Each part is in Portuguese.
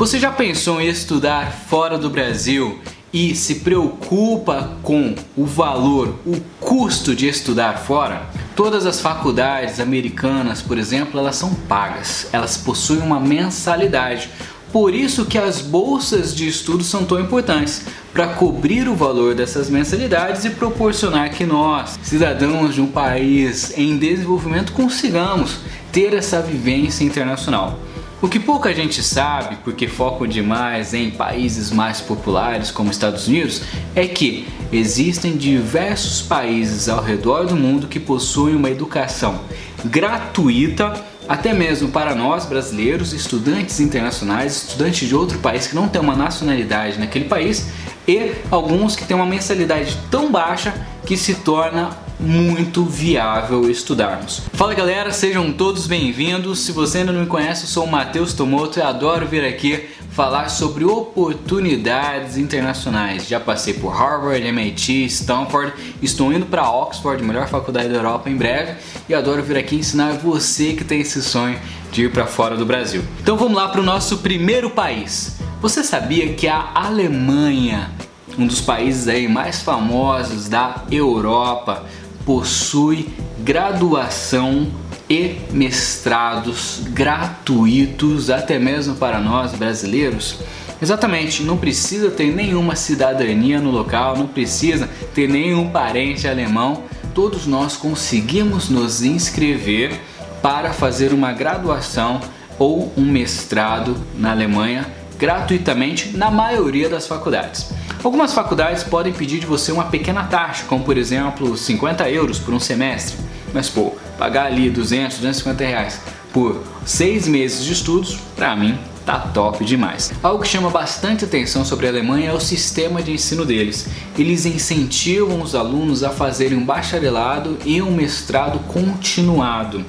Você já pensou em estudar fora do Brasil e se preocupa com o valor, o custo de estudar fora? Todas as faculdades americanas, por exemplo, elas são pagas, elas possuem uma mensalidade. Por isso que as bolsas de estudo são tão importantes para cobrir o valor dessas mensalidades e proporcionar que nós, cidadãos de um país em desenvolvimento, consigamos ter essa vivência internacional. O que pouca gente sabe, porque focam demais em países mais populares como Estados Unidos, é que existem diversos países ao redor do mundo que possuem uma educação gratuita, até mesmo para nós brasileiros, estudantes internacionais, estudantes de outro país que não tem uma nacionalidade naquele país, e alguns que têm uma mensalidade tão baixa que se torna muito viável estudarmos. Fala galera, sejam todos bem-vindos. Se você ainda não me conhece, eu sou o Matheus Tomoto e adoro vir aqui falar sobre oportunidades internacionais. Já passei por Harvard, MIT, Stanford, estou indo para Oxford, melhor faculdade da Europa em breve, e adoro vir aqui ensinar você que tem esse sonho de ir para fora do Brasil. Então vamos lá para o nosso primeiro país. Você sabia que a Alemanha, um dos países aí mais famosos da Europa, possui graduação e mestrados gratuitos, até mesmo para nós brasileiros? Exatamente, não precisa ter nenhuma cidadania no local, não precisa ter nenhum parente alemão. Todos nós conseguimos nos inscrever para fazer uma graduação ou um mestrado na Alemanha gratuitamente na maioria das faculdades. Algumas faculdades podem pedir de você uma pequena taxa, como por exemplo 50 euros por um semestre, mas pô, pagar ali 200, 250 reais por seis meses de estudos, para mim tá top demais. Algo que chama bastante atenção sobre a Alemanha é o sistema de ensino deles. Eles incentivam os alunos a fazerem um bacharelado e um mestrado continuado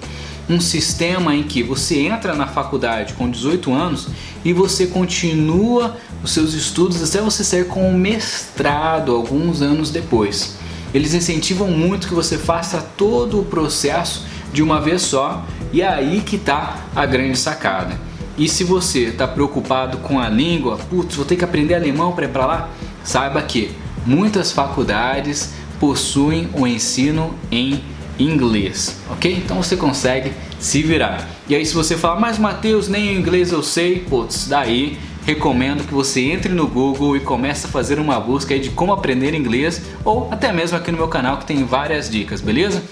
um sistema em que você entra na faculdade com 18 anos e você continua os seus estudos até você sair com um mestrado alguns anos depois. Eles incentivam muito que você faça todo o processo de uma vez só e é aí que está a grande sacada. E se você está preocupado com a língua, putz, vou ter que aprender alemão para ir para lá, saiba que muitas faculdades possuem o ensino em inglês, ok? Então você consegue se virar. E aí se você falar, mas Matheus, nem inglês eu sei, putz, daí recomendo que você entre no Google e comece a fazer uma busca de como aprender inglês ou até mesmo aqui no meu canal que tem várias dicas, beleza?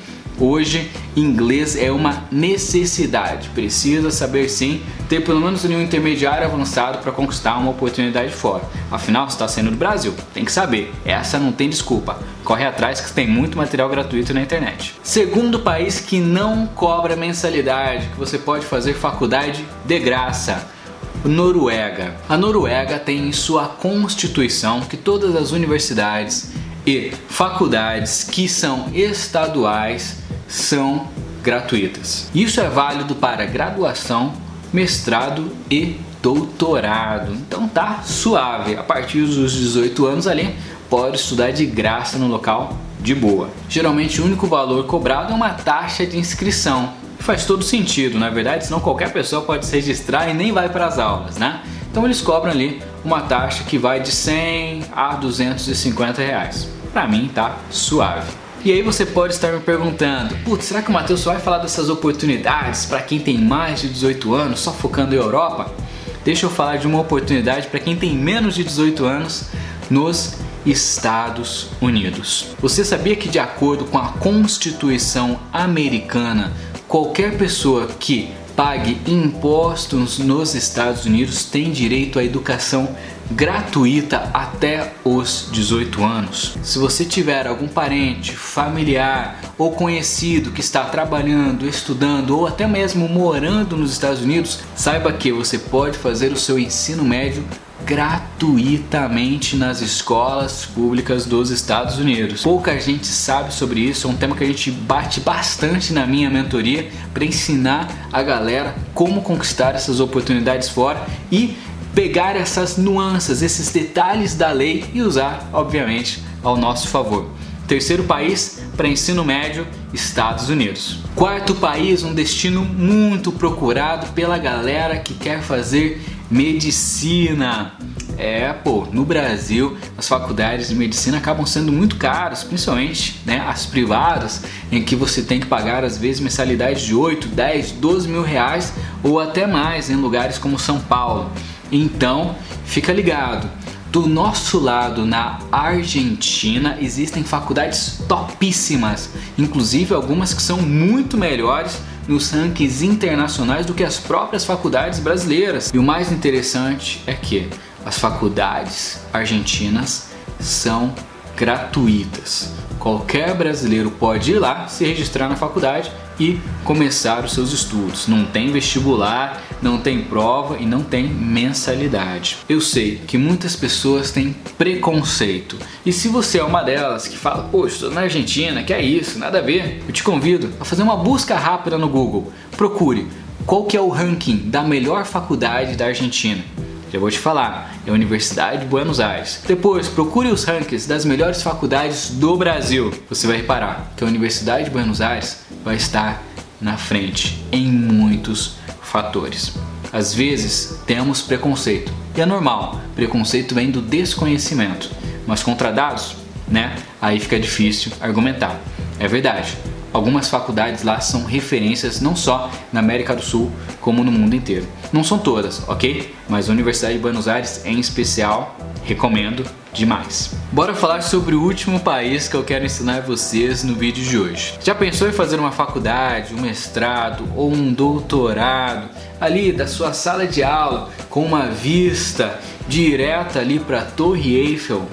Hoje, inglês é uma necessidade. Precisa saber sim, ter pelo menos um intermediário avançado para conquistar uma oportunidade fora. Afinal, você está sendo do Brasil, tem que saber. Essa não tem desculpa. Corre atrás que tem muito material gratuito na internet. Segundo país que não cobra mensalidade, que você pode fazer faculdade de graça. Noruega. A Noruega tem em sua constituição que todas as universidades e faculdades que são estaduais são gratuitas. Isso é válido para graduação, mestrado e doutorado. Então tá suave. A partir dos 18 anos ali, pode estudar de graça no local de boa. Geralmente o único valor cobrado é uma taxa de inscrição. Faz todo sentido, na verdade, senão qualquer pessoa pode se registrar e nem vai para as aulas, né? Então eles cobram ali uma taxa que vai de 100 a 250 reais. Para mim tá suave. E aí você pode estar me perguntando, putz, será que o Matheus vai falar dessas oportunidades para quem tem mais de 18 anos, só focando em Europa? Deixa eu falar de uma oportunidade para quem tem menos de 18 anos nos Estados Unidos. Você sabia que de acordo com a Constituição americana, qualquer pessoa que pague impostos nos Estados Unidos tem direito à educação gratuita até os 18 anos. Se você tiver algum parente, familiar ou conhecido que está trabalhando, estudando ou até mesmo morando nos Estados Unidos, saiba que você pode fazer o seu ensino médio gratuitamente nas escolas públicas dos Estados Unidos. Pouca gente sabe sobre isso, é um tema que a gente bate bastante na minha mentoria para ensinar a galera como conquistar essas oportunidades fora e pegar essas nuances, esses detalhes da lei e usar, obviamente, ao nosso favor. Terceiro país para ensino médio, Estados Unidos. Quarto país, um destino muito procurado pela galera que quer fazer medicina. É, pô, no Brasil as faculdades de medicina acabam sendo muito caras, principalmente né, as privadas, em que você tem que pagar às vezes mensalidades de 8, 10, 12 mil reais ou até mais em lugares como São Paulo. Então, fica ligado. Do nosso lado, na Argentina, existem faculdades topíssimas, inclusive algumas que são muito melhores nos rankings internacionais do que as próprias faculdades brasileiras. E o mais interessante é que as faculdades argentinas são gratuitas. Qualquer brasileiro pode ir lá se registrar na faculdade e começar os seus estudos. Não tem vestibular, não tem prova e não tem mensalidade. Eu sei que muitas pessoas têm preconceito. E se você é uma delas que fala, pô, estou na Argentina, que é isso, nada a ver, eu te convido a fazer uma busca rápida no Google. Procure qual que é o ranking da melhor faculdade da Argentina. Já vou te falar, é a Universidade de Buenos Aires. Depois, procure os rankings das melhores faculdades do Brasil. Você vai reparar que a Universidade de Buenos Aires vai estar na frente em muitos fatores. Às vezes temos preconceito e é normal, preconceito vem do desconhecimento, mas contra dados, né? Aí fica difícil argumentar. É verdade, algumas faculdades lá são referências não só na América do Sul, como no mundo inteiro. Não são todas, ok? Mas a Universidade de Buenos Aires, em especial, recomendo demais. Bora falar sobre o último país que eu quero ensinar vocês no vídeo de hoje. Já pensou em fazer uma faculdade, um mestrado ou um doutorado ali da sua sala de aula com uma vista direta ali para a Torre Eiffel?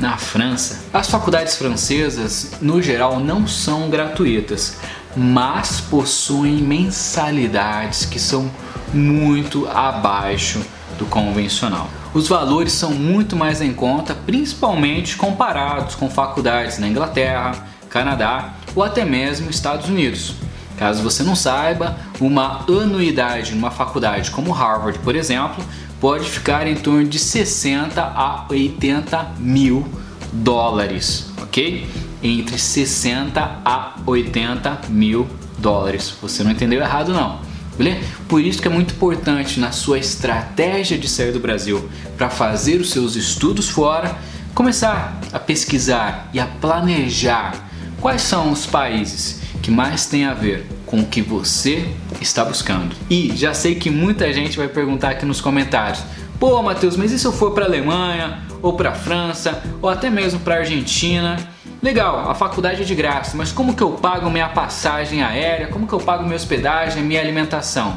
Na França, as faculdades francesas no geral não são gratuitas, mas possuem mensalidades que são muito abaixo do convencional. Os valores são muito mais em conta, principalmente comparados com faculdades na Inglaterra, Canadá ou até mesmo Estados Unidos. Caso você não saiba, uma anuidade numa faculdade como Harvard, por exemplo, pode ficar em torno de 60 a 80 mil dólares, ok? Entre 60 a 80 mil dólares. Você não entendeu errado não. Beleza? Por isso que é muito importante na sua estratégia de sair do Brasil para fazer os seus estudos fora, começar a pesquisar e a planejar quais são os países que mais têm a ver com o que você está buscando. E já sei que muita gente vai perguntar aqui nos comentários: "Pô, Matheus, mas e se eu for para Alemanha ou para França ou até mesmo para Argentina?" Legal, a faculdade é de graça, mas como que eu pago minha passagem aérea? Como que eu pago minha hospedagem, minha alimentação?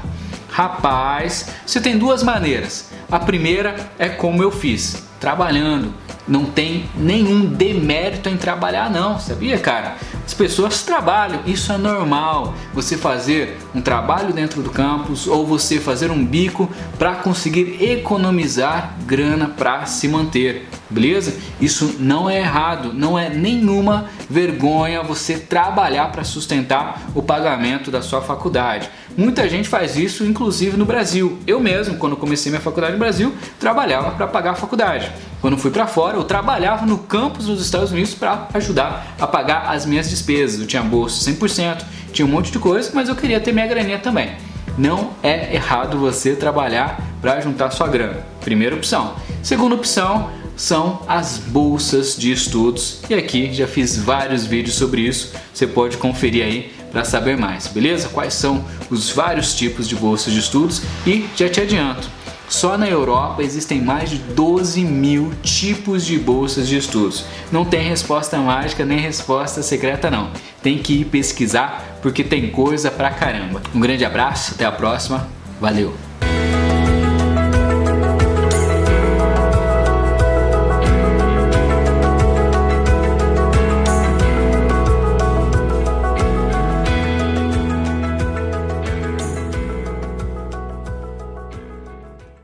Rapaz, você tem duas maneiras. A primeira é como eu fiz, trabalhando. Não tem nenhum demérito em trabalhar não, sabia, cara? As pessoas trabalham, isso é normal. Você fazer um trabalho dentro do campus ou você fazer um bico para conseguir economizar grana para se manter, beleza? Isso não é errado, não é nenhuma vergonha você trabalhar para sustentar o pagamento da sua faculdade. Muita gente faz isso, inclusive no Brasil. Eu mesmo, quando comecei minha faculdade no Brasil, trabalhava para pagar a faculdade. Quando fui para fora, eu trabalhava no campus dos Estados Unidos para ajudar a pagar as minhas despesas. Eu tinha bolsa 100%, tinha um monte de coisa, mas eu queria ter minha graninha também. Não é errado você trabalhar para juntar sua grana. Primeira opção. Segunda opção são as bolsas de estudos. E aqui já fiz vários vídeos sobre isso. Você pode conferir aí para saber mais, beleza? Quais são os vários tipos de bolsas de estudos e já te adianto só na Europa existem mais de 12 mil tipos de bolsas de estudos. Não tem resposta mágica nem resposta secreta não. Tem que ir pesquisar porque tem coisa pra caramba. Um grande abraço, até a próxima. Valeu!